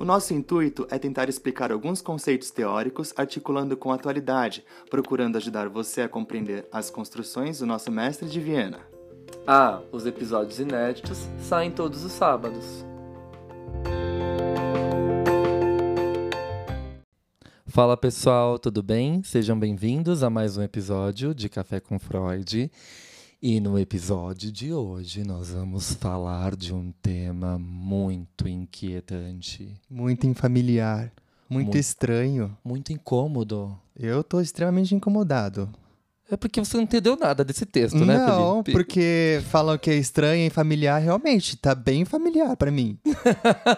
O nosso intuito é tentar explicar alguns conceitos teóricos articulando com a atualidade, procurando ajudar você a compreender as construções do nosso mestre de Viena. Ah, os episódios inéditos saem todos os sábados. Fala pessoal, tudo bem? Sejam bem-vindos a mais um episódio de Café com Freud. E no episódio de hoje nós vamos falar de um tema muito inquietante. Muito infamiliar. Muito, muito estranho. Muito incômodo. Eu tô extremamente incomodado. É porque você não entendeu nada desse texto, né, Felipe? Não, porque falam que é estranho e familiar, realmente, tá bem familiar para mim.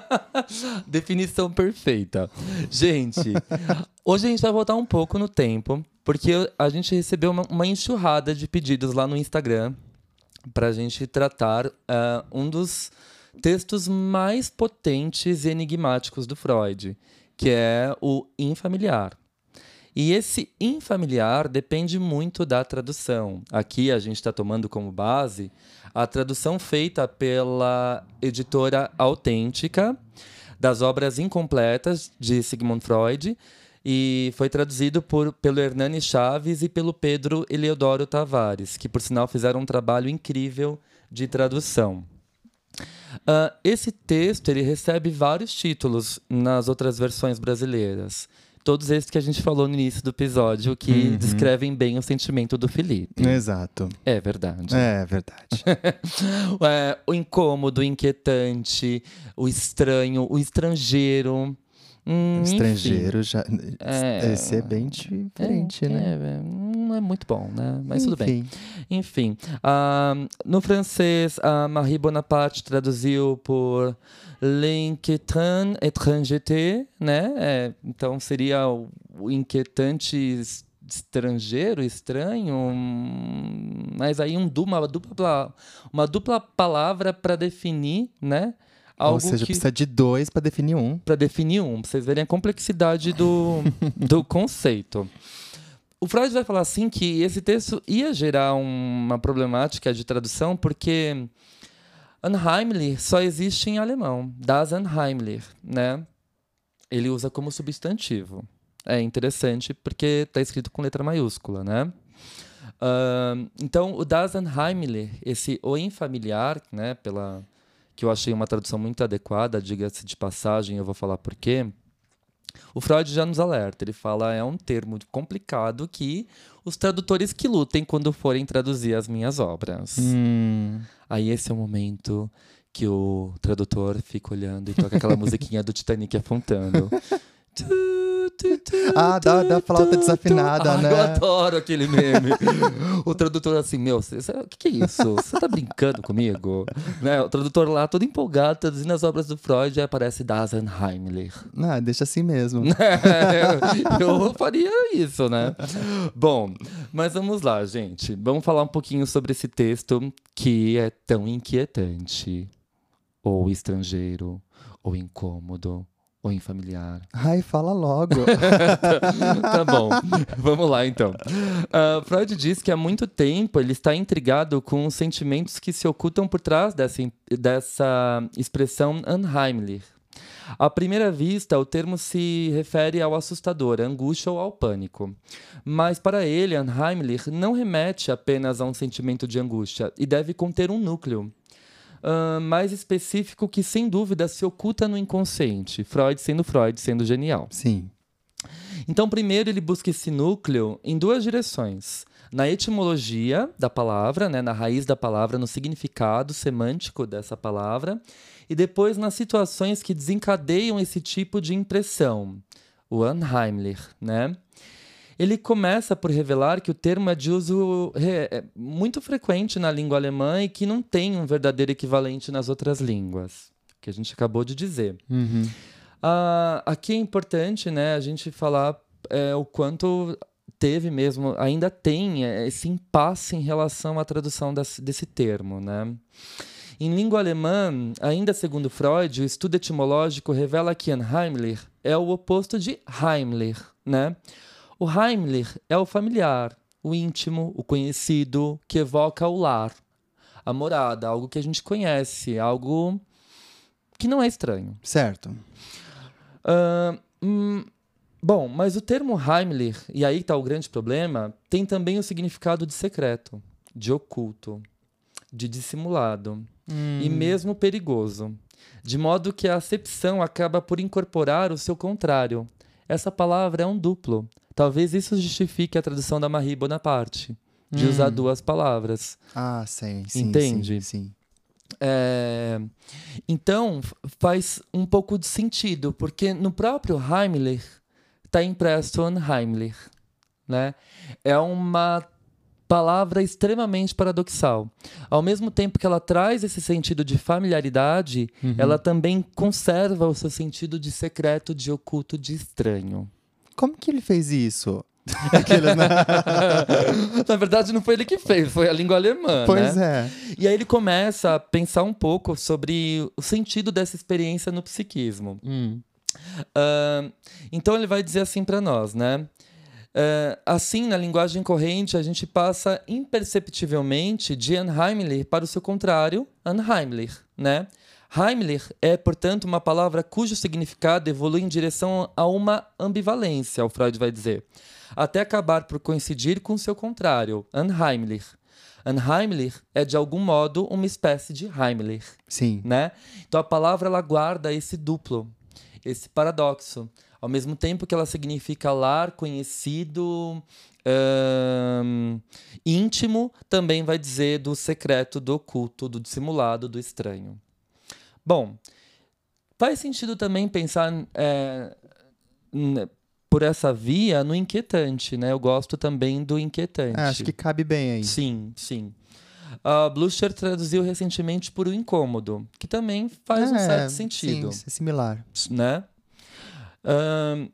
Definição perfeita. Gente, hoje a gente vai voltar um pouco no tempo, porque a gente recebeu uma, uma enxurrada de pedidos lá no Instagram pra gente tratar uh, um dos textos mais potentes e enigmáticos do Freud, que é o infamiliar. E esse infamiliar depende muito da tradução. Aqui a gente está tomando como base a tradução feita pela editora Autêntica das obras incompletas de Sigmund Freud e foi traduzido por, pelo Hernani Chaves e pelo Pedro Eleodoro Tavares, que por sinal fizeram um trabalho incrível de tradução. Uh, esse texto ele recebe vários títulos nas outras versões brasileiras todos esses que a gente falou no início do episódio, que uhum. descrevem bem o sentimento do Felipe. Exato. É verdade. É verdade. é, o incômodo, o inquietante, o estranho, o estrangeiro. Hum, estrangeiro enfim. já. É, Esse é bem diferente, é, né? É, não é muito bom, né? Mas enfim. tudo bem. Enfim. Uh, no francês, a Marie Bonaparte traduziu por L'inquiétant étrangeté, né? É, então seria o, o inquietante estrangeiro, estranho, mas aí um, uma, dupla, uma dupla palavra para definir, né? Algo Ou seja, que, precisa de dois para definir um. Para definir um, para vocês verem a complexidade do, do conceito. O Freud vai falar assim que esse texto ia gerar uma problemática de tradução porque Unheimlich só existe em alemão, das Unheimlich, né? Ele usa como substantivo. É interessante porque está escrito com letra maiúscula, né? Uh, então, o das Unheimlich, esse o infamiliar, né, pela que eu achei uma tradução muito adequada, diga-se de passagem, eu vou falar por quê. O Freud já nos alerta, ele fala é um termo complicado que os tradutores que lutem quando forem traduzir as minhas obras. Hum. Aí esse é o momento que o tradutor fica olhando e toca aquela musiquinha do Titanic afundando. ah, da, da flauta desafinada, ah, né? Eu adoro aquele meme. o tradutor assim, meu, o que, que é isso? Você tá brincando comigo? né? O tradutor lá, todo empolgado, traduzindo as obras do Freud, aí aparece Dasenheimlich. Ah, deixa assim mesmo. eu faria isso, né? Bom, mas vamos lá, gente. Vamos falar um pouquinho sobre esse texto que é tão inquietante, ou estrangeiro, ou incômodo ou em familiar? Ai, fala logo. tá bom, vamos lá então. Uh, Freud diz que há muito tempo ele está intrigado com os sentimentos que se ocultam por trás dessa, dessa expressão unheimlich. À primeira vista, o termo se refere ao assustador, à angústia ou ao pânico. Mas para ele, unheimlich não remete apenas a um sentimento de angústia e deve conter um núcleo uh, mais específico que, sem dúvida, se oculta no inconsciente. Freud sendo Freud, sendo genial. Sim. Então, primeiro ele busca esse núcleo em duas direções. Na etimologia da palavra, né, na raiz da palavra, no significado semântico dessa palavra, e depois nas situações que desencadeiam esse tipo de impressão, o unheimlich, né? Ele começa por revelar que o termo é de uso é, muito frequente na língua alemã e que não tem um verdadeiro equivalente nas outras línguas, que a gente acabou de dizer. Uhum. Ah, aqui é importante né, a gente falar é, o quanto teve mesmo, ainda tem é, esse impasse em relação à tradução desse, desse termo. Né? Em língua alemã, ainda segundo Freud, o estudo etimológico revela que Heimlich é o oposto de Heimlich. Né? O Heimlich é o familiar, o íntimo, o conhecido, que evoca o lar, a morada, algo que a gente conhece, algo que não é estranho. Certo. Uh, hum, bom, mas o termo Heimlich, e aí está o grande problema, tem também o significado de secreto, de oculto, de dissimulado Hum. e mesmo perigoso. De modo que a acepção acaba por incorporar o seu contrário. Essa palavra é um duplo. Talvez isso justifique a tradução da Marie Bonaparte, de usar duas palavras. Ah, sim, sim. Entende? Sim, sim. É, Então, faz um pouco de sentido, porque no próprio Heimlich está impresso Unheimlich. Né? É uma palavra extremamente paradoxal. Ao mesmo tempo que ela traz esse sentido de familiaridade, ela também conserva o seu sentido de secreto, de oculto, de estranho. Como que ele fez isso? Né? Na verdade, não foi ele que fez, foi a língua alemã. Pois né? é. E aí ele começa a pensar um pouco sobre o sentido dessa experiência no psiquismo. Hum. Ah, então ele vai dizer assim para nós, né? Ah, assim, na linguagem corrente, a gente passa imperceptivelmente de Unheimlich para o seu contrário, Unheimlich, né? Heimlich é, portanto, uma palavra cujo significado evolui em direção a uma ambivalência, o Freud vai dizer, até acabar por coincidir com seu contrário, Unheimlich. Unheimlich é, de algum modo, uma espécie de Heimlich Sim. né? Então a palavra ela guarda esse duplo, esse paradoxo. Ao mesmo tempo que ela significa lar, conhecido, ahn, íntimo, também vai dizer do secreto, do oculto, do dissimulado, do estranho. Bom, faz sentido também pensar é, por essa via no inquietante, né? Eu gosto também do inquietante. Ah, acho que cabe bem aí. Sim, sim. A Blucher traduziu recentemente por o incômodo, que também faz um É, certo sentido, Sim, é similar. né? Ahn,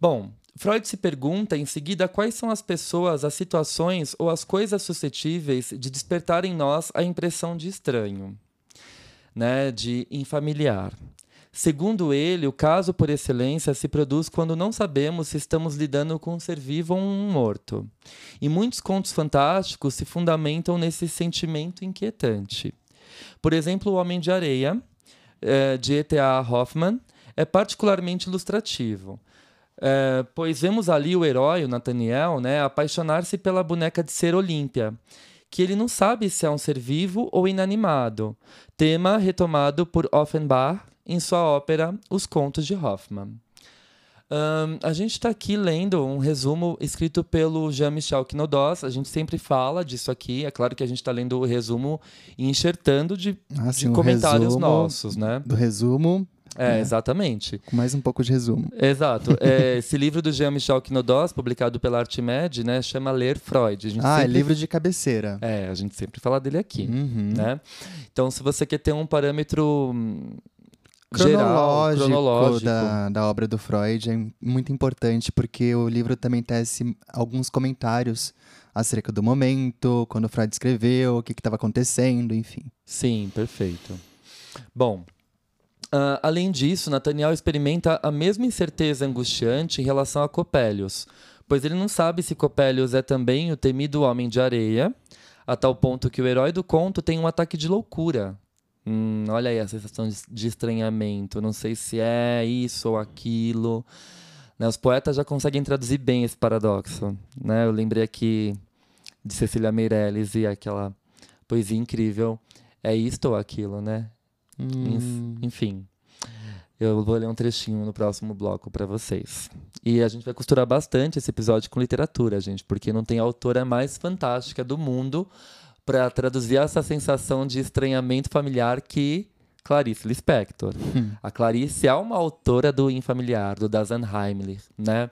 bom, Freud se pergunta em seguida quais são as pessoas, as situações ou as coisas suscetíveis de despertar em nós a impressão de estranho, né, de infamiliar. Segundo ele, o caso por excelência se produz quando não sabemos se estamos lidando com um ser vivo ou um morto. E muitos contos fantásticos se fundamentam nesse sentimento inquietante. Por exemplo, O Homem de Areia, eh, de E.T.A. Hoffman, é particularmente ilustrativo. Eh, pois vemos ali o herói, o Nathaniel, né, apaixonar-se pela boneca de ser Olímpia, que ele não sabe se é um ser vivo ou inanimado. Tema retomado por Offenbach em sua ópera Os Contos de Hoffmann. Ahn, a gente está aqui lendo um resumo escrito pelo Jean-Michel Quinodos. A gente sempre fala disso aqui. É claro que a gente está lendo o resumo e enxertando de, Ah, de sim, um comentários nossos, né? Do resumo, É, É. exatamente. com mais um pouco de resumo. Exato. É, esse livro do Jean-Michel Quinodos, publicado pela Artimed, né, chama Ler Freud. Ah, é sempre- livro de cabeceira. É, a gente sempre fala dele aqui, Uhum. né? Então, se você quer ter um parâmetro hum, geral, Cronológico, cronológico, Da, da obra do Freud é muito importante porque o livro também tece alguns comentários acerca do momento, quando o Freud escreveu, o que estava acontecendo, enfim. Sim, perfeito. Bom, ah, além disso, Nathaniel experimenta a mesma incerteza angustiante em relação a Copélios, pois ele não sabe se Copélios é também o temido homem de areia, a tal ponto que o herói do conto tem um ataque de loucura. Hum, olha aí a sensação de, de estranhamento. Não sei se é isso ou aquilo. Né, os poetas já conseguem traduzir bem esse paradoxo. Né? Eu lembrei aqui de Cecília Meirelles e aquela poesia incrível. É isto ou aquilo, né? Hum, Enfim. Eu vou ler um trechinho no próximo bloco para vocês. E a gente vai costurar bastante esse episódio com literatura, gente, porque não tem autora mais fantástica do mundo para traduzir essa sensação de estranhamento familiar que Clarice Lispector. Hum. A Clarice é uma autora do Infamiliar, do Dazan Heimlich, né?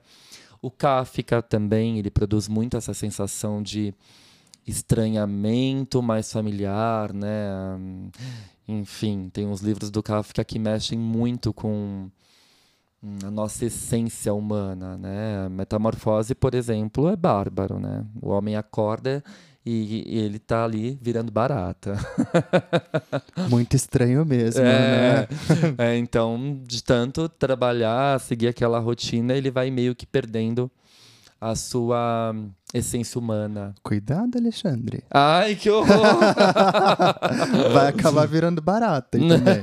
O Kafka também, ele produz muito essa sensação de estranhamento mais familiar, né? Enfim, tem uns livros do Kafka que mexem muito com a nossa essência humana, né? Metamorfose, por exemplo, é bárbaro, né? O homem acorda e, e ele tá ali virando barata. Muito estranho mesmo, é, né? É, então, de tanto trabalhar, seguir aquela rotina, ele vai meio que perdendo a sua essência humana. Cuidado, Alexandre. Ai, que horror! vai acabar virando barata também.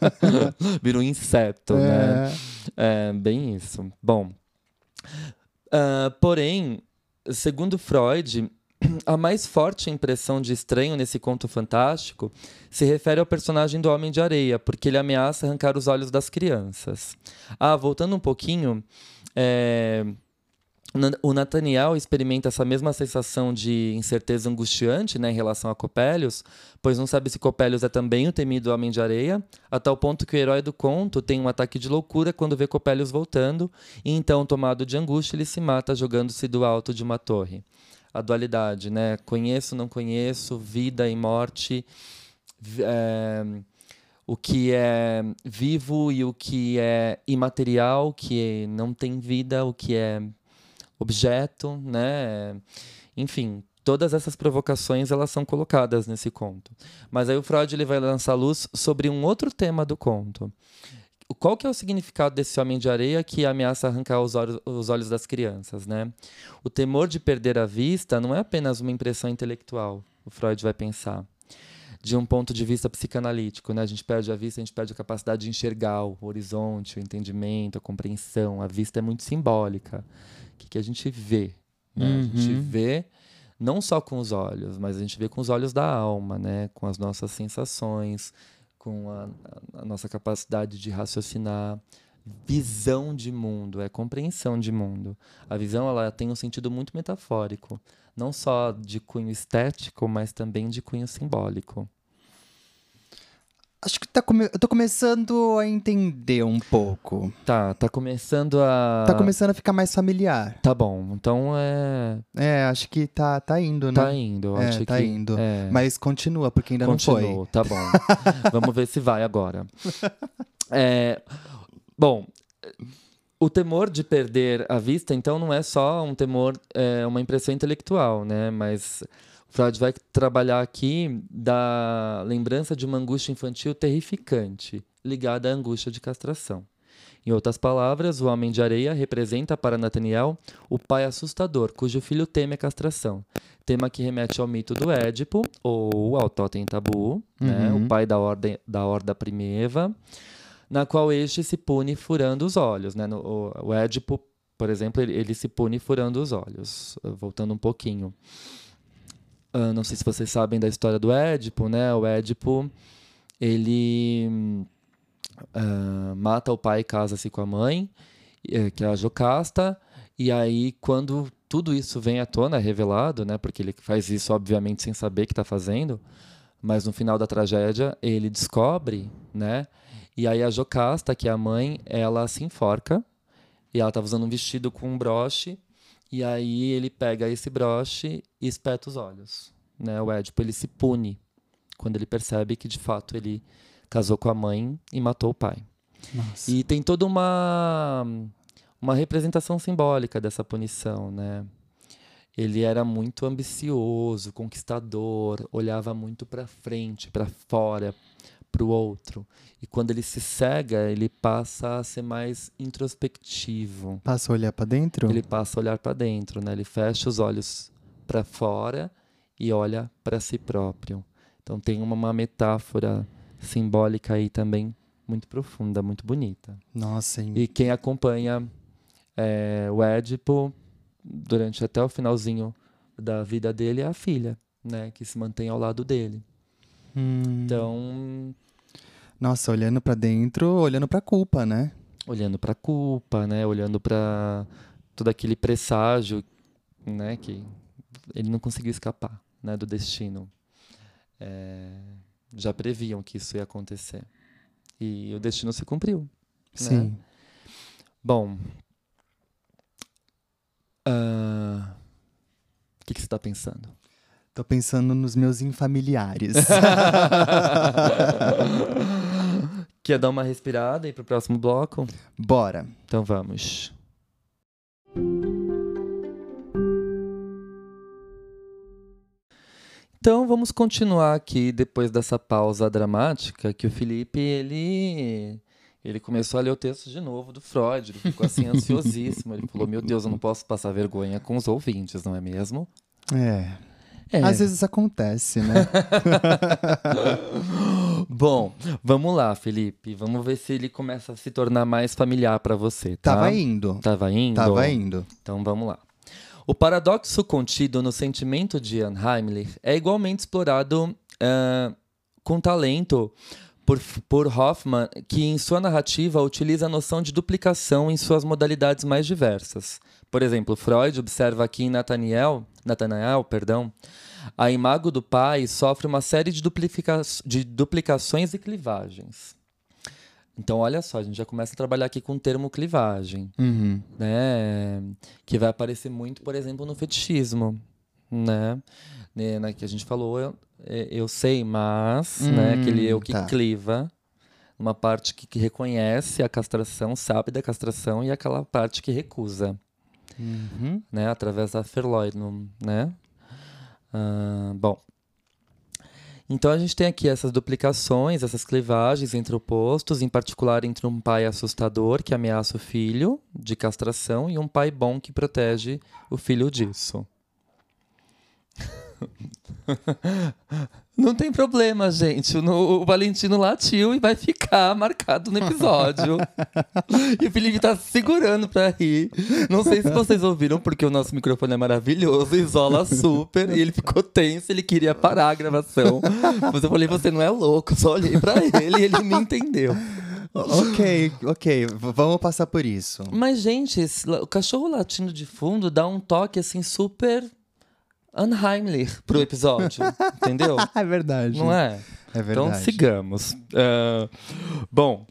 Vira um inseto, é. né? É, bem isso. Bom, uh, porém, segundo Freud, a mais forte impressão de estranho nesse conto fantástico se refere ao personagem do Homem de Areia, porque ele ameaça arrancar os olhos das crianças. Ah, voltando um pouquinho, é... o Nathaniel experimenta essa mesma sensação de incerteza angustiante né, em relação a Copélios, pois não sabe se Copélios é também o temido Homem de Areia, a tal ponto que o herói do conto tem um ataque de loucura quando vê Copélios voltando, e então, tomado de angústia, ele se mata jogando-se do alto de uma torre a dualidade, né? Conheço, não conheço, vida e morte, é, o que é vivo e o que é imaterial, que não tem vida, o que é objeto, né? Enfim, todas essas provocações elas são colocadas nesse conto. Mas aí o Freud ele vai lançar luz sobre um outro tema do conto, qual que é o significado desse homem de areia que ameaça arrancar os olhos, os olhos das crianças, né? O temor de perder a vista não é apenas uma impressão intelectual, o Freud vai pensar. De um ponto de vista psicanalítico, né? A gente perde a vista, a gente perde a capacidade de enxergar o horizonte, o entendimento, a compreensão. A vista é muito simbólica. O que, que a gente vê? Né? Uhum. A gente uhum. vê não só com os olhos, mas a gente vê com os olhos da alma, né? Com as nossas sensações, com a, a, nossa capacidade de raciocinar, visão de mundo, é compreensão de mundo. A visão ela tem um sentido muito metafórico, não só de cunho estético, mas também de cunho simbólico. Acho que tá come... eu tô começando a entender um pouco. Tá, tá começando a. Tá começando a ficar mais familiar. Tá bom, então é. É, acho que tá, tá indo, né? Tá indo, é, acho tá que. indo. É. Mas continua, porque ainda Continuou, não foi. Tá bom. Vamos ver se vai agora. É, bom, o temor de perder a vista, então, não é só um temor, é uma impressão intelectual, né? Mas Freud vai trabalhar aqui da lembrança de uma angústia infantil terrificante, ligada à angústia de castração. Em outras palavras, o homem de areia representa para Nathaniel o pai assustador, cujo filho teme a castração. Tema que remete ao mito do Édipo, ou ao totem tabu, uhum. né? o pai da, ordem, da horda primeva, na qual este se pune furando os olhos. Né? No, o, o Édipo, por exemplo, ele, ele se pune furando os olhos. Voltando um pouquinho. Uh, não sei se vocês sabem da história do Édipo, né? O Édipo, ele uh, mata o pai e casa-se com a mãe, eh, que é a Jocasta, e aí quando tudo isso vem à tona, é revelado, né? Porque ele faz isso, obviamente, sem saber que está fazendo, mas no final da tragédia ele descobre, né? E aí a Jocasta, que é a mãe, ela se enforca, e ela estava usando um vestido com um broche, e aí ele pega esse broche e espeta os olhos. Né? O Édipo ele se pune quando ele percebe que de fato ele casou com a mãe e matou o pai. Nossa. E tem toda uma uma representação simbólica dessa punição, né? Ele era muito ambicioso, conquistador, olhava muito para frente, para fora, para o outro. E quando ele se cega, ele passa a ser mais introspectivo. Passa a olhar para dentro? Ele passa a olhar para dentro, né? Ele fecha os olhos para fora e olha para si próprio. Então tem uma, uma metáfora simbólica aí também muito profunda, muito bonita. Nossa, hein? E quem acompanha é, o Édipo durante até o finalzinho da vida dele é a filha, né? Que se mantém ao lado dele. Hum. Então Nossa, olhando pra dentro, olhando pra culpa, né? Olhando pra culpa, né? Olhando pra todo aquele presságio, né? Que ele não conseguiu escapar, né? Do destino. É, já previam que isso ia acontecer. E o destino se cumpriu. Sim. Bom. ah, O que, que você está pensando? Tô pensando nos meus infamiliares. Quer dar uma respirada e ir pro próximo bloco? Bora. Então vamos. Então vamos continuar aqui depois dessa pausa dramática que o Felipe ele ele começou a ler o texto de novo do Freud, ele ficou assim ansiosíssimo, ele falou: "Meu Deus, eu não posso passar vergonha com os ouvintes, não é mesmo?" É. É. Às vezes acontece, né? Bom, vamos lá, Felipe. Vamos ver se ele começa a se tornar mais familiar para você, tá? Tava indo. Tava indo? Tava indo. Então vamos lá. O paradoxo contido no sentimento de Jan Heimlich é igualmente explorado ah, com talento por, por Hoffman, que em sua narrativa utiliza a noção de duplicação em suas modalidades mais diversas. Por exemplo, Freud observa aqui em Nathaniel, Nathanael, perdão, a imago do pai sofre uma série de, duplica de duplicações e clivagens. Então, olha só, a gente já começa a trabalhar aqui com o termo clivagem Uhum. né? Que vai aparecer muito, por exemplo, no fetichismo, né? Né, né, que a gente falou, eu, é, eu sei, mas, né? Hum, Aquele eu que tá. cliva, uma parte que, que reconhece a castração, sabe da castração, e aquela parte que recusa, Uhum. né? Através da Verleugnung, né? Bom. Então a gente tem aqui essas duplicações, essas clivagens entre opostos, em particular entre um pai assustador que ameaça o filho de castração e um pai bom que protege o filho disso. Não tem problema, gente. O, no- o Valentino latiu e vai ficar marcado no episódio. e o Felipe tá se segurando pra rir. Não sei se vocês ouviram, porque o nosso microfone é maravilhoso, isola super. e ele ficou tenso, ele queria parar a gravação. Mas eu falei, você não é louco. Só olhei pra ele e ele me entendeu. Ok, ok. vamos passar por isso. Mas, gente, o cachorro latindo de fundo dá um toque assim super unheimlich pro episódio. entendeu? é verdade. Não é? É Então verdade. sigamos. Ah, bom,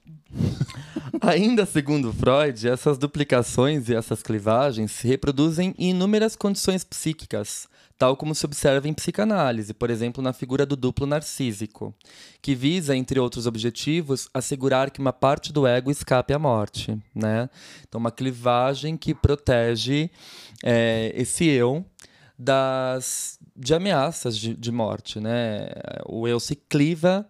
ainda segundo Freud, essas duplicações e essas clivagens se reproduzem em inúmeras condições psíquicas, tal como se observa em psicanálise, por exemplo, na figura do duplo narcísico, que visa, entre outros objetivos, assegurar que uma parte do ego escape à morte. Né? Então, uma clivagem que protege eh, esse eu das de ameaças de, de morte, né? O eu se cliva,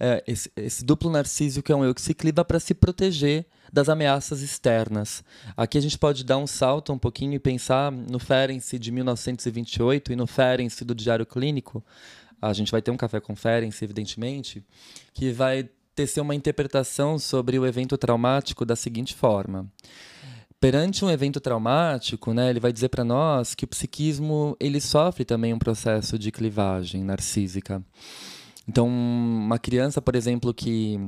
é, esse, esse duplo narcísico é um eu que se cliva para se proteger das ameaças externas. Aqui a gente pode dar um salto um pouquinho e pensar no Ferenczi de 1928 e no Ferenczi do Diário Clínico. A gente vai ter um café com Ferenczi, evidentemente, que vai tecer uma interpretação sobre o evento traumático da seguinte forma perante um evento traumático, né, ele vai dizer para nós que o psiquismo ele sofre também um processo de clivagem narcísica. Então, uma criança, por exemplo, que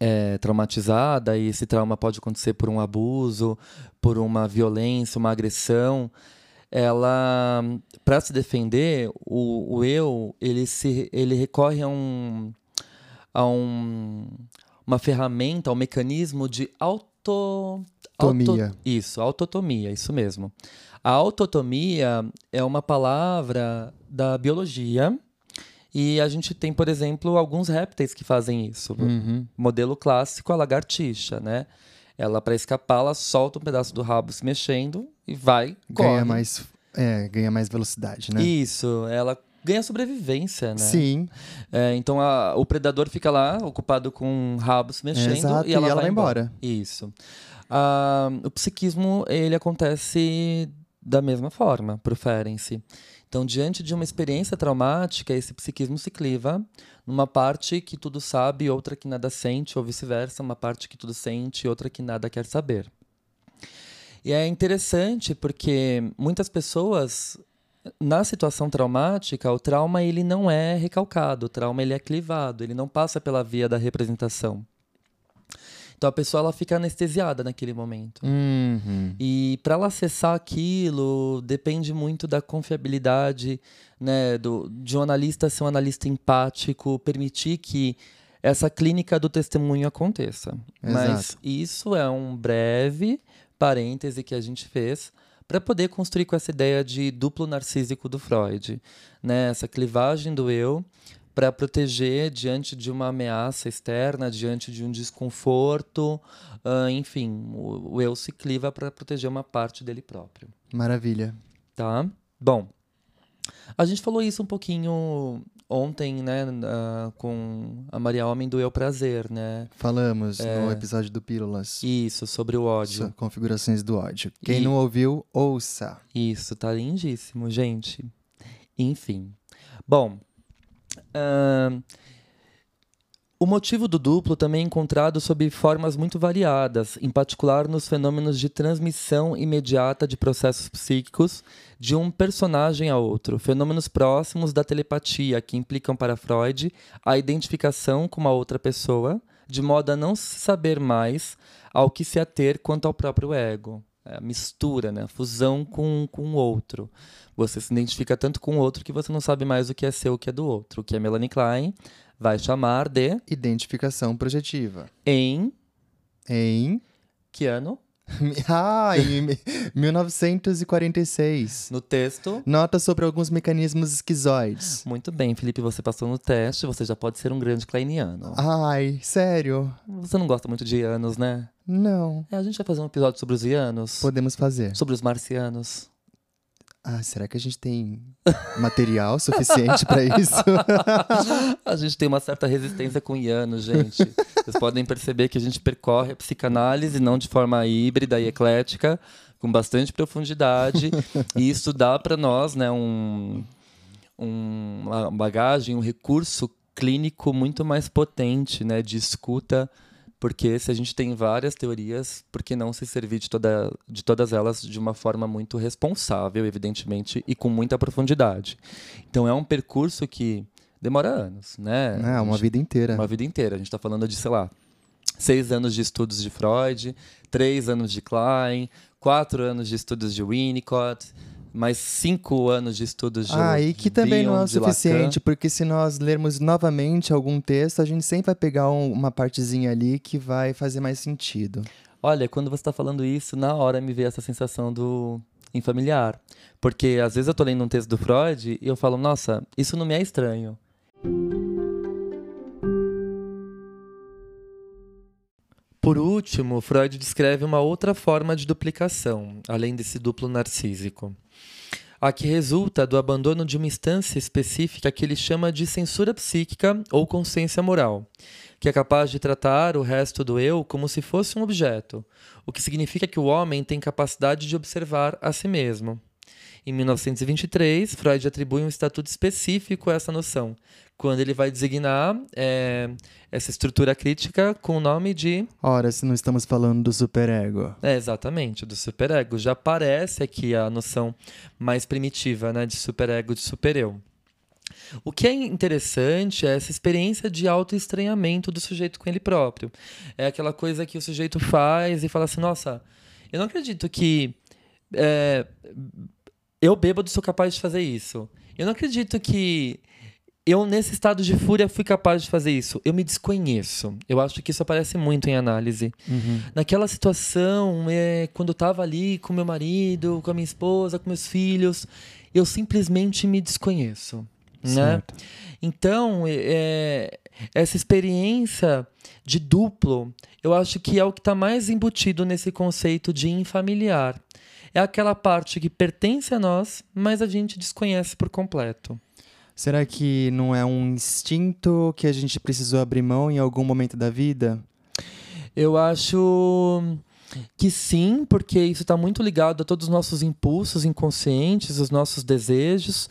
é traumatizada e esse trauma pode acontecer por um abuso, por uma violência, uma agressão, ela, para se defender, o, o eu ele se ele recorre a um a um, uma ferramenta, um mecanismo de auto Tomia. Auto- isso, autotomia, isso mesmo. A autotomia é uma palavra da biologia e a gente tem, por exemplo, alguns répteis que fazem isso. Uhum. Modelo clássico, a lagartixa, né? Ela, para escapar, ela solta um pedaço do rabo se mexendo e vai, Ganha corre. mais, é, ganha mais velocidade, né? Isso, ela ganha sobrevivência, né? Sim, É, então a- o predador fica lá, ocupado com o rabo se mexendo exato. e ela, vai, embora. Isso. Ah, o psiquismo, ele acontece da mesma forma pro Ferenczi. Então, diante de uma experiência traumática, esse psiquismo se cliva numa parte que tudo sabe, outra que nada sente, ou vice-versa, uma parte que tudo sente e outra que nada quer saber. E é interessante porque muitas pessoas na situação traumática, o trauma ele não é recalcado, o trauma ele é clivado, ele não passa pela via da representação. Então a pessoa ela fica anestesiada naquele momento. Uhum. E para ela acessar aquilo, depende muito da confiabilidade, né, do, de um analista ser um analista empático, permitir que essa clínica do testemunho aconteça. Mas Exato. isso é um breve parêntese que a gente fez para poder construir com essa ideia de duplo narcísico do Freud, né? Essa clivagem do eu para proteger diante de uma ameaça externa, diante de um desconforto, ah, enfim, o, o eu se cliva para proteger uma parte dele próprio, Maravilha. tá? Bom, a gente falou isso um pouquinho ontem, né, ah, com a Maria Homem do Eu Prazer, né? Falamos no episódio do Pílulas. Isso, sobre o ódio. so- Configurações do ódio. Quem E- não ouviu, ouça. Isso, tá lindíssimo, gente. Enfim. Bom, ahn, o motivo do duplo também é encontrado sob formas muito variadas, em particular nos fenômenos de transmissão imediata de processos psíquicos de um personagem a outro, fenômenos próximos da telepatia que implicam para Freud a identificação com uma outra pessoa, de modo a não saber mais ao que se ater quanto ao próprio ego. É a mistura, né? a fusão com, o outro. Você se identifica tanto com o outro que você não sabe mais o que é seu, o que é do outro. O que a Melanie Klein vai chamar de Identificação projetiva. em Em. que ano? Ah, em 1946. No texto. Nota sobre alguns mecanismos esquizoides. Muito bem, Felipe, você passou no teste, você já pode ser um grande kleiniano. Ai, sério? Você não gosta muito de ianos, né? Não. É, a gente vai fazer um episódio sobre os ianos, Podemos fazer. sobre os marcianos. Ah, será que a gente tem material suficiente pra isso? A gente tem uma certa resistência com ianos, gente. Vocês podem perceber que a gente percorre a psicanálise não de forma híbrida e eclética, com bastante profundidade. e isso dá para nós né, um, um- uma bagagem, um recurso clínico muito mais potente né, de escuta. Porque se a gente tem várias teorias, por que não se servir de, toda, de todas elas de uma forma muito responsável, evidentemente, e com muita profundidade? Então é um percurso que demora anos, né? A uma gente- vida inteira. uma vida inteira. A gente está falando de, sei lá, seis anos de estudos de Freud, três anos de Klein, quatro anos de estudos de Winnicott, mais cinco anos de estudos de Ah, e que também não é o suficiente, porque se nós lermos novamente algum texto, a gente sempre vai pegar um- uma partezinha ali que vai fazer mais sentido. Olha, quando você está falando isso, na hora me veio essa sensação do infamiliar. Porque às vezes eu tô lendo um texto do Freud e eu falo, nossa, isso não me é estranho. Por último, Freud descreve uma outra forma de duplicação, além desse duplo narcísico. A que resulta do abandono de uma instância específica que ele chama de censura psíquica ou consciência moral, que é capaz de tratar o resto do eu como se fosse um objeto, o que significa que o homem tem capacidade de observar a si mesmo. Em 1923, Freud atribui um estatuto específico a essa noção, quando ele vai designar eh, essa estrutura crítica com o nome de Ora, se não estamos falando do superego. é, exatamente, do superego. Já aparece aqui a noção mais primitiva, né, de superego, de supereu. O que é interessante é essa experiência de autoestranhamento do sujeito com ele próprio. É aquela coisa que o sujeito faz e fala assim: nossa, eu não acredito que é, eu bêbado sou capaz de fazer isso. Eu não acredito que eu, nesse estado de fúria, fui capaz de fazer isso. Eu me desconheço. Eu acho que isso aparece muito em análise. Naquela situação, é, quando eu estava ali com meu marido, com a minha esposa, com meus filhos, eu simplesmente me desconheço. Né? Certo. Então, é, essa experiência de duplo, eu acho que é o que está mais embutido nesse conceito de infamiliar. É aquela parte que pertence a nós, mas a gente desconhece por completo. Será que não é um instinto que a gente precisou abrir mão em algum momento da vida? Eu acho que sim, porque isso está muito ligado a todos os nossos impulsos inconscientes, os nossos desejos.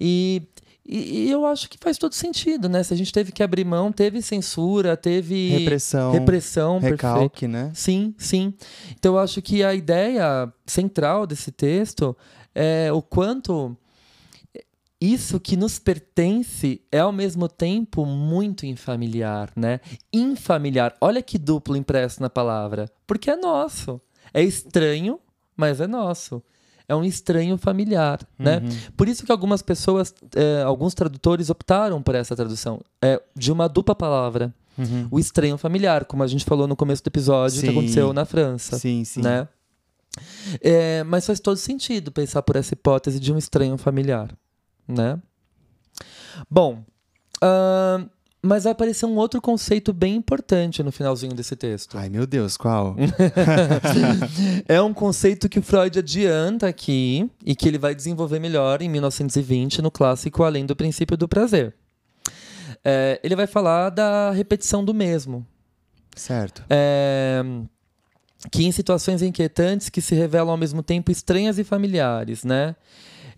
E, e, e eu acho que faz todo sentido, né? Se a gente teve que abrir mão, teve censura, teve Repressão, repressão perfeito. recalque, né? Sim, sim. Então eu acho que a ideia central desse texto é o quanto isso que nos pertence é ao mesmo tempo muito infamiliar, né? Infamiliar. Olha que duplo impresso na palavra. Porque é nosso. É estranho, mas é nosso. É um estranho familiar, né? Por isso que algumas pessoas, é, alguns tradutores optaram por essa tradução. É de uma dupla palavra. O estranho familiar, como a gente falou no começo do episódio que Sim. aconteceu na França. Sim, sim. Né? É, mas faz todo sentido pensar por essa hipótese de um estranho familiar, né? Bom, ahn, mas vai aparecer um outro conceito bem importante no finalzinho desse texto. Ai, meu Deus, qual? é um conceito que o Freud adianta aqui e que ele vai desenvolver melhor em 1920 no clássico Além do Princípio do Prazer. É, ele vai falar da repetição do mesmo, certo. é, que em situações inquietantes que se revelam ao mesmo tempo estranhas e familiares, né?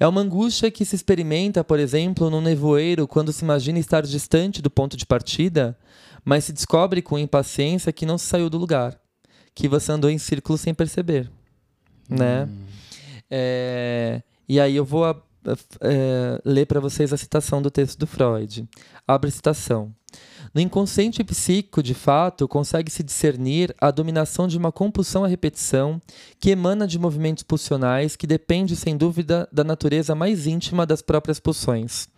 É uma angústia que se experimenta, por exemplo, num nevoeiro quando se imagina estar distante do ponto de partida, mas se descobre com impaciência que não se saiu do lugar, que você andou em círculo sem perceber, né? É, e aí eu vou a- a- é, ler para vocês a citação do texto do Freud. Abre citação. No inconsciente psíquico, de fato, consegue-se discernir a dominação de uma compulsão à repetição que emana de movimentos pulsionais que depende, sem dúvida, da natureza mais íntima das próprias pulsões,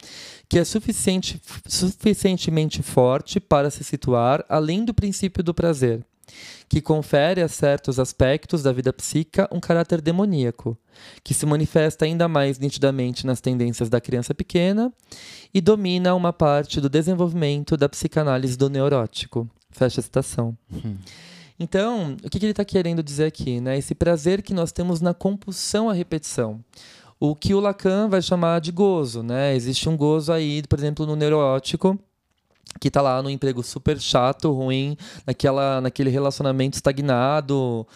que é suficiente, suficientemente forte para se situar além do princípio do prazer, que confere a certos aspectos da vida psíquica um caráter demoníaco, que se manifesta ainda mais nitidamente nas tendências da criança pequena e domina uma parte do desenvolvimento da psicanálise do neurótico. Fecha a citação. Então, o que, que ele está querendo dizer aqui? Né? Esse prazer que nós temos na compulsão à repetição. O que o Lacan vai chamar de gozo. Né? Existe um gozo aí, por exemplo, no neurótico, que está lá no emprego super chato, ruim, naquela, naquele relacionamento estagnado,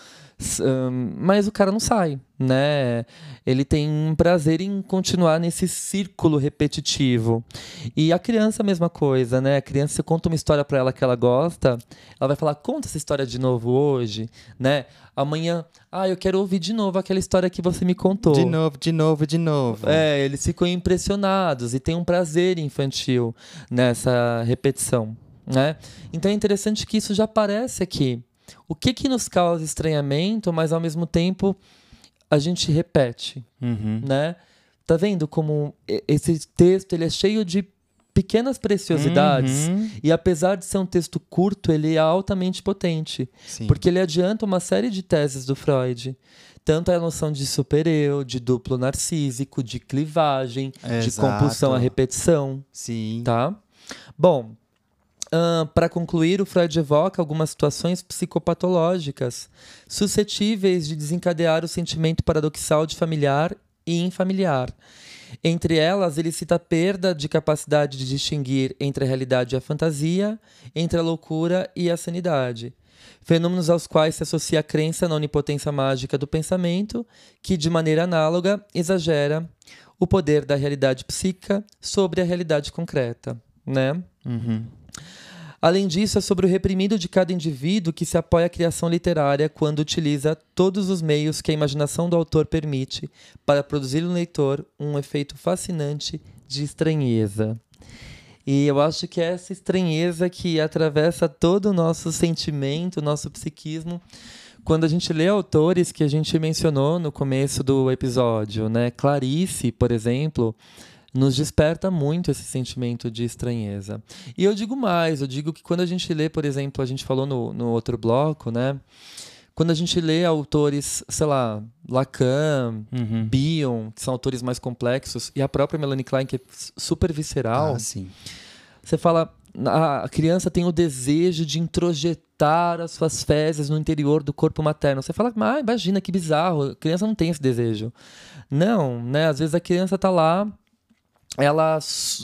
mas o cara não sai, né? Ele tem um prazer em continuar nesse círculo repetitivo. E a criança a mesma coisa, né? A criança você conta uma história para ela que ela gosta, ela vai falar: "Conta essa história de novo hoje", né? Amanhã, ah, eu quero ouvir de novo aquela história que você me contou. De novo, de novo, de novo. É, eles ficam impressionados e tem um prazer infantil nessa repetição, né? Então é interessante que isso já aparece aqui. O que que nos causa estranhamento, mas ao mesmo tempo a gente repete, Uhum. né? Tá vendo como esse texto ele é cheio de pequenas preciosidades Uhum. e apesar de ser um texto curto, ele é altamente potente. Sim. Porque ele adianta uma série de teses do Freud. Tanto a noção de supereu, de duplo narcísico, de clivagem, de Exato. compulsão à repetição, Sim. tá? Bom, para concluir, o Freud evoca algumas situações psicopatológicas suscetíveis de desencadear o sentimento paradoxal de familiar e infamiliar. Entre elas, ele cita a perda de capacidade de distinguir entre a realidade e a fantasia, entre a loucura e a sanidade. Fenômenos aos quais se associa a crença na onipotência mágica do pensamento, que, de maneira análoga, exagera o poder da realidade psíquica sobre a realidade concreta. Né? Uhum. Além disso, é sobre o reprimido de cada indivíduo que se apoia à criação literária quando utiliza todos os meios que a imaginação do autor permite para produzir no leitor um efeito fascinante de estranheza. E eu acho que é essa estranheza que atravessa todo o nosso sentimento, nosso psiquismo, quando a gente lê autores que a gente mencionou no começo do episódio, né? Clarice, por exemplo, nos desperta muito esse sentimento de estranheza. E eu digo mais, eu digo que quando a gente lê, por exemplo, a gente falou no, no outro bloco, né? Quando a gente lê autores, sei lá, Lacan, Uhum. Bion, que são autores mais complexos, e a própria Melanie Klein, que é super visceral, Ah, sim. você fala, a criança tem o desejo de introjetar as suas fezes no interior do corpo materno. Você fala, ah, imagina que bizarro, a criança não tem esse desejo. Não, né? Às vezes a criança tá lá, ela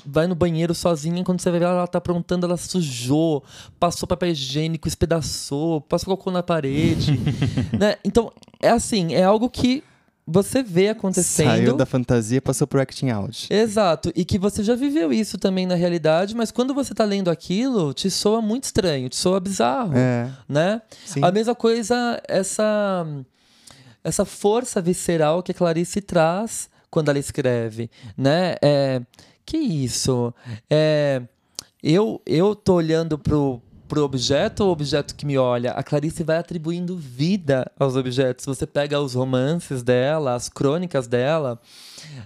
vai no banheiro sozinha, quando você vê ela, ela tá aprontando, ela sujou, passou papel higiênico, espedaçou, passou cocô na parede. né? Então, é assim, é algo que você vê acontecendo. Saiu da fantasia e passou pro acting out. Exato, e que você já viveu isso também na realidade, mas quando você tá lendo aquilo, te soa muito estranho, te soa bizarro, É, né? sim. A mesma coisa, essa essa força visceral que a Clarice traz quando ela escreve, né? É, que isso? É, eu, eu tô olhando pro, pro objeto ou o objeto que me olha? A Clarice vai atribuindo vida aos objetos. Você pega os romances dela, as crônicas dela.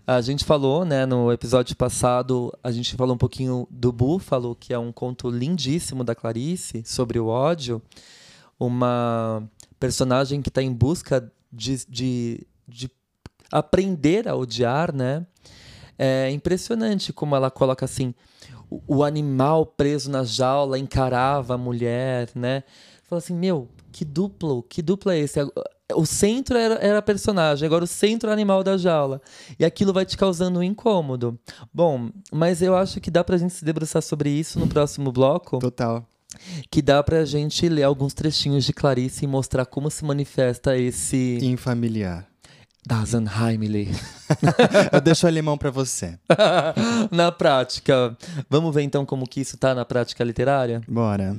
A gente falou, né, no episódio passado, a gente falou um pouquinho do Búfalo, que é um conto lindíssimo da Clarice sobre o ódio. Uma personagem que está em busca de, de, de aprender a odiar, né? É impressionante como ela coloca assim: o, o animal preso na jaula encarava a mulher, né? Fala assim: meu, que duplo, que duplo é esse? O centro era, era a personagem, agora o centro é o animal da jaula. E aquilo vai te causando um incômodo. Bom, mas eu acho que dá pra gente se debruçar sobre isso no próximo bloco. Total. Que dá pra gente ler alguns trechinhos de Clarice e mostrar como se manifesta esse. Infamiliar. Das Unheimlich. Eu deixo o alemão pra você. na prática. Vamos ver então como que isso tá na prática literária? Bora.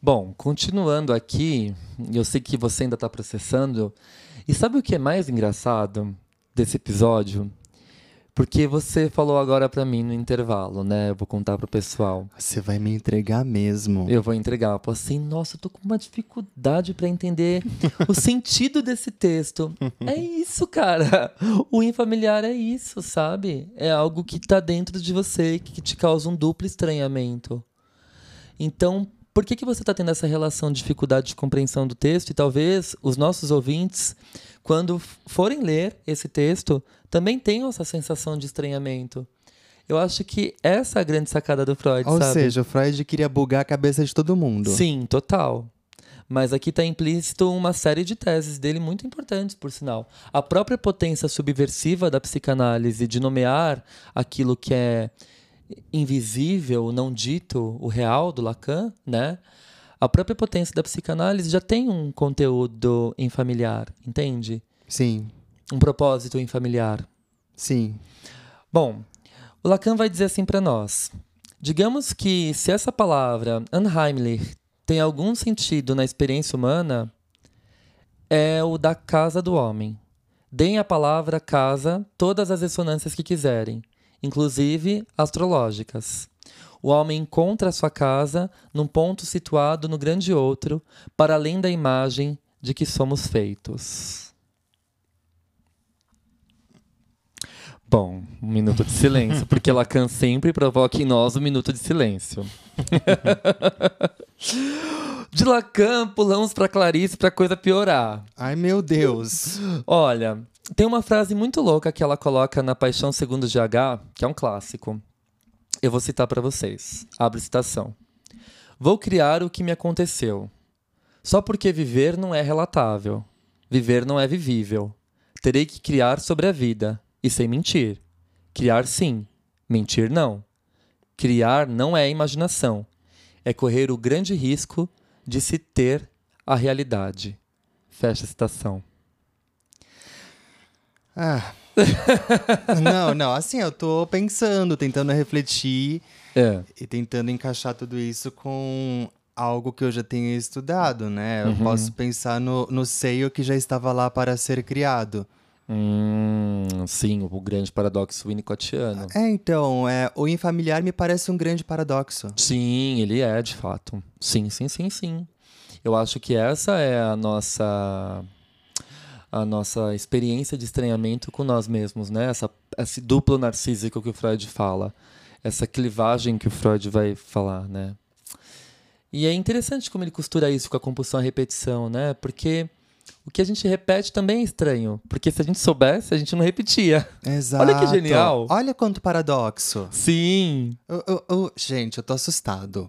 Bom, continuando aqui, eu sei que você ainda está processando. E sabe o que é mais engraçado desse episódio? Porque você falou agora para mim no intervalo, né? Eu vou contar pro pessoal. Você vai me entregar mesmo. Eu vou entregar. Eu assim, nossa, eu tô com uma dificuldade para entender o sentido desse texto. É isso, cara. O infamiliar é isso, sabe? É algo que tá dentro de você, que te causa um duplo estranhamento. Então, por que, que você está tendo essa relação de dificuldade de compreensão do texto? E talvez os nossos ouvintes, quando forem ler esse texto, também tenham essa sensação de estranhamento. Eu acho que essa é a grande sacada do Freud, Ou sabe? seja, o Freud queria bugar a cabeça de todo mundo. Sim, total. Mas aqui está implícito uma série de teses dele muito importantes, por sinal. A própria potência subversiva da psicanálise de nomear aquilo que é invisível, não dito, o real do Lacan, né? A própria potência da psicanálise já tem um conteúdo em familiar, entende? Sim. Um propósito em familiar. Sim. Bom, o Lacan vai dizer assim para nós: digamos que se essa palavra unheimlich tem algum sentido na experiência humana, é o da casa do homem. Deem a palavra casa todas as ressonâncias que quiserem inclusive astrológicas. O homem encontra a sua casa num ponto situado no grande outro, para além da imagem de que somos feitos. Bom, um minuto de silêncio, porque Lacan sempre provoca em nós um minuto de silêncio. de Lacan, pulamos para Clarice para coisa piorar. Ai, meu Deus. Olha, tem uma frase muito louca que ela coloca na Paixão Segundo GH, que é um clássico. Eu vou citar para vocês. Abre citação. Vou criar o que me aconteceu. Só porque viver não é relatável. Viver não é vivível. Terei que criar sobre a vida, e sem mentir. Criar sim, mentir não. Criar não é imaginação. É correr o grande risco de se ter a realidade. Fecha a citação. Ah. não, não, assim, eu tô pensando, tentando refletir É. e tentando encaixar tudo isso com algo que eu já tenho estudado, né? Eu Uhum. posso pensar no, no seio que já estava lá para ser criado. Hum, sim, o grande paradoxo winnicottiano. É, então, é, o infamiliar me parece um grande paradoxo. Sim, ele é, de fato. Sim, sim, sim, sim. Eu acho que essa é a nossa a nossa experiência de estranhamento com nós mesmos, né? Essa, esse duplo narcísico que o Freud fala. Essa clivagem que o Freud vai falar, né? E é interessante como ele costura isso com a compulsão à repetição, né? Porque o que a gente repete também é estranho. Porque se a gente soubesse, a gente não repetia. Exato. Olha que genial. Olha quanto paradoxo. Sim! Eu- eu- eu- gente, eu tô assustado.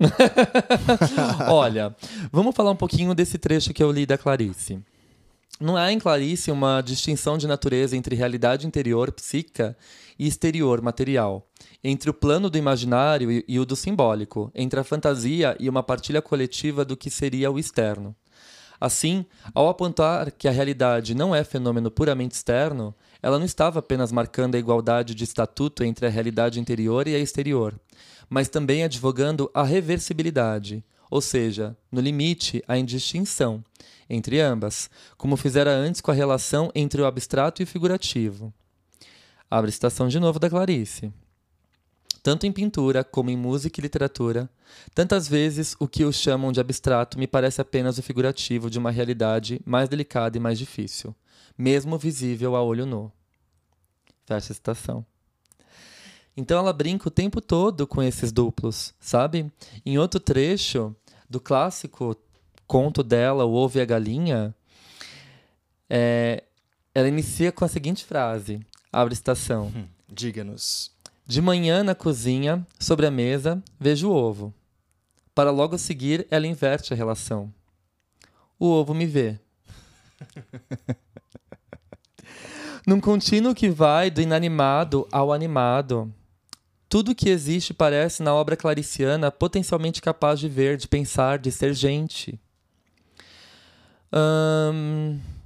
Olha, vamos falar um pouquinho desse trecho que eu li da Clarice. Não há em Clarice uma distinção de natureza entre realidade interior, psíquica, e exterior, material, entre o plano do imaginário e, e o do simbólico, entre a fantasia e uma partilha coletiva do que seria o externo. Assim, ao apontar que a realidade não é fenômeno puramente externo, ela não estava apenas marcando a igualdade de estatuto entre a realidade interior e a exterior, mas também advogando a reversibilidade, ou seja, no limite, a indistinção entre ambas, como fizera antes com a relação entre o abstrato e o figurativo. Abre citação de novo da Clarice. Tanto em pintura como em música e literatura, tantas vezes o que o chamam de abstrato me parece apenas o figurativo de uma realidade mais delicada e mais difícil, mesmo visível a olho nu. Fecha a citação. Então ela brinca o tempo todo com esses duplos, sabe? Em outro trecho do clássico conto dela, O Ovo e a Galinha, é, ela inicia com a seguinte frase: abre citação. Hum, Diga-nos. De manhã na cozinha, sobre a mesa, vejo o ovo. Para logo seguir, ela inverte a relação. O ovo me vê. Num contínuo que vai do inanimado ao animado, tudo que existe parece, na obra clariciana, potencialmente capaz de ver, de pensar, de ser gente.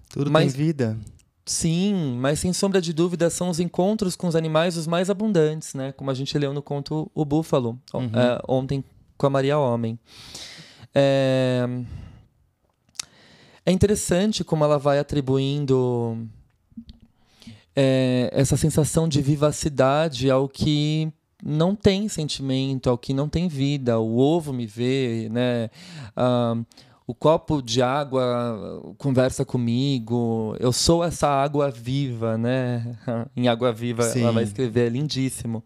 tudo mas, tem vida. Sim, mas sem sombra de dúvida são os encontros com os animais os mais abundantes, né? Como a gente leu no conto O Búfalo, uhum. é, ontem com a Maria Homem. É... é interessante como ela vai atribuindo é, essa sensação de vivacidade ao que não tem sentimento, ao que não tem vida. O ovo me vê, né? Ah, o copo de água conversa comigo. Eu sou essa água viva, né? em Água Viva Sim. ela vai escrever, é lindíssimo.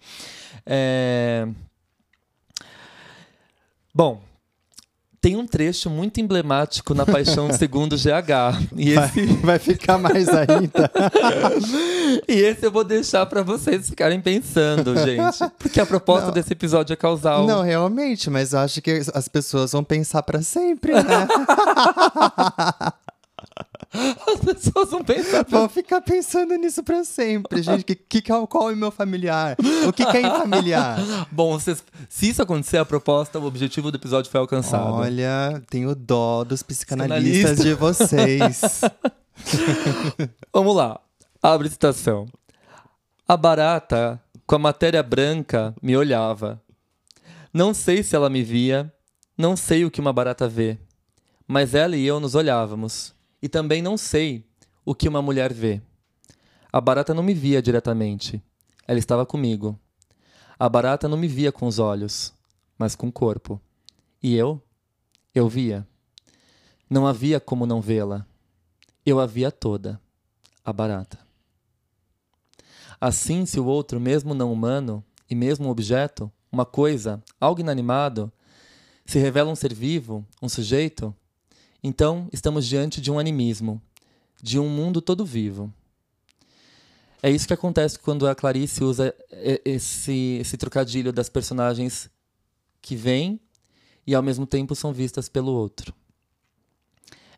É... Bom, tem um trecho muito emblemático na Paixão Segundo GH. E esse... vai, vai ficar mais ainda. e esse eu vou deixar para vocês ficarem pensando, gente. Porque a proposta Não. desse episódio é causar. Um... Não, realmente, mas eu acho que as pessoas vão pensar para sempre, né? As pessoas vão pensar. Vão ficar pensando nisso pra sempre, gente. Que, que, qual é o meu familiar? O que, que é familiar? Bom, vocês, se isso acontecer, a proposta, o objetivo do episódio foi alcançado. Olha, tenho dó dos psicanalistas de vocês. Vamos lá. Abre citação. A barata, com a matéria branca, me olhava. Não sei se ela me via, não sei o que uma barata vê, mas ela e eu nos olhávamos e também não sei o que uma mulher vê. A barata não me via diretamente. Ela estava comigo. A barata não me via com os olhos, mas com o corpo. E eu? Eu via. Não havia como não vê-la. Eu a via toda. A barata. Assim, se o outro, mesmo não humano, e mesmo um objeto, uma coisa, algo inanimado, se revela um ser vivo, um sujeito, então, estamos diante de um animismo, de um mundo todo vivo. É isso que acontece quando a Clarice usa esse, esse trocadilho das personagens que vêm e ao mesmo tempo são vistas pelo outro.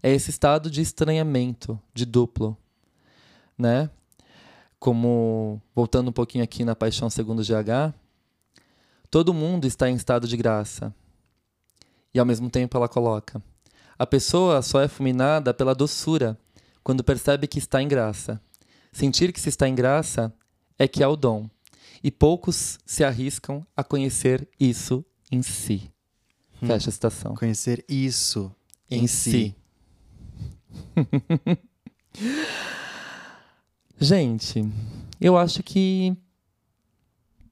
É esse estado de estranhamento, de duplo, né? Como voltando um pouquinho aqui na Paixão segundo GH, todo mundo está em estado de graça. E ao mesmo tempo ela coloca: a pessoa só é fulminada pela doçura quando percebe que está em graça. Sentir que se está em graça é que há o dom. E poucos se arriscam a conhecer isso em si. Hum. Fecha a citação. Conhecer isso em, em si. si. Gente, eu acho que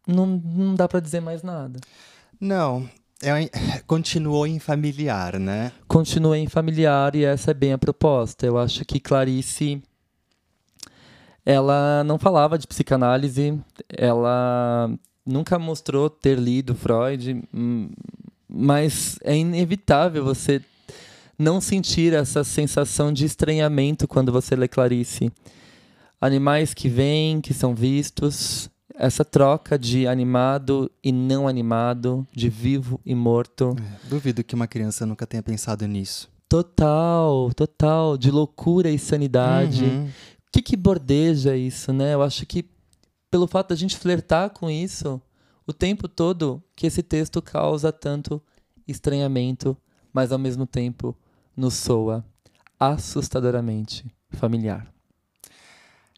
não, não dá para dizer mais nada. Não, é, continuou em familiar, né? Continua em familiar e essa é bem a proposta. Eu acho que Clarice ela não falava de psicanálise, ela nunca mostrou ter lido Freud, hum, mas é inevitável você não sentir essa sensação de estranhamento quando você lê Clarice. Animais que vêm, que são vistos, essa troca de animado e não animado, de vivo e morto. É, duvido que uma criança nunca tenha pensado nisso. Total, total, de loucura e sanidade. Uhum. O que, que bordeja isso, né? Eu acho que pelo fato da gente flertar com isso o tempo todo, que esse texto causa tanto estranhamento, mas ao mesmo tempo nos soa assustadoramente familiar.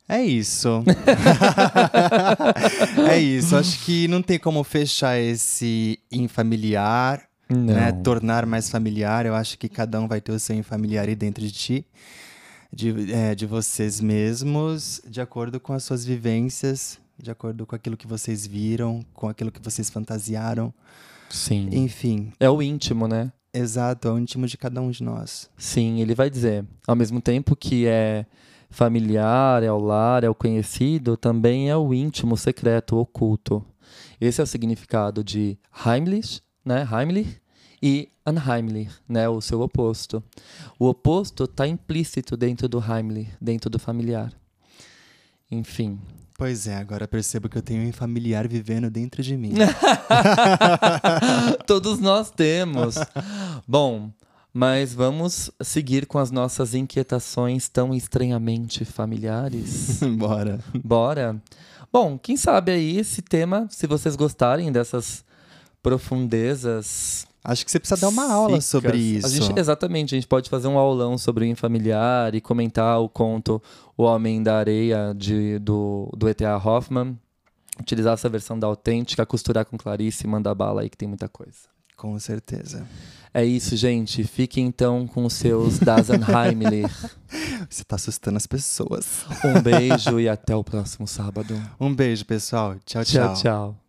É isso. é isso. Acho que não tem como fechar esse em familiar Não. né? Tornar mais familiar. Eu acho que cada um vai ter o seu familiar aí dentro de ti, de, é, de vocês mesmos, de acordo com as suas vivências, de acordo com aquilo que vocês viram, com aquilo que vocês fantasiaram. Sim. Enfim, É o íntimo, né? exato, é o íntimo de cada um de nós. Sim, ele vai dizer. Ao mesmo tempo que é familiar, é o lar, é o conhecido, também é o íntimo, secreto, oculto. Esse é o significado de Heimlich, né? Heimlich e Unheimlich, né? O seu oposto. O oposto está implícito dentro do Heimlich, dentro do familiar. Enfim. Pois é, agora percebo que eu tenho um familiar vivendo dentro de mim. Todos nós temos. Bom, mas vamos seguir com as nossas inquietações tão estranhamente familiares. Bora. Bora? Bom, quem sabe aí esse tema, se vocês gostarem dessas profundezas. Acho que você precisa dar uma aula psíquicas, sobre isso. A gente, exatamente, a gente pode fazer um aulão sobre o infamiliar e comentar o conto O Homem da Areia de, do, do E.T.A. Hoffman. Utilizar essa versão da autêntica, costurar com Clarice e mandar bala aí que tem muita coisa. Com certeza. É isso, gente. Fiquem então com os seus Dasenheimlich. Você tá assustando as pessoas. Um beijo e até o próximo sábado. Um beijo, pessoal. tchau. tchau. tchau.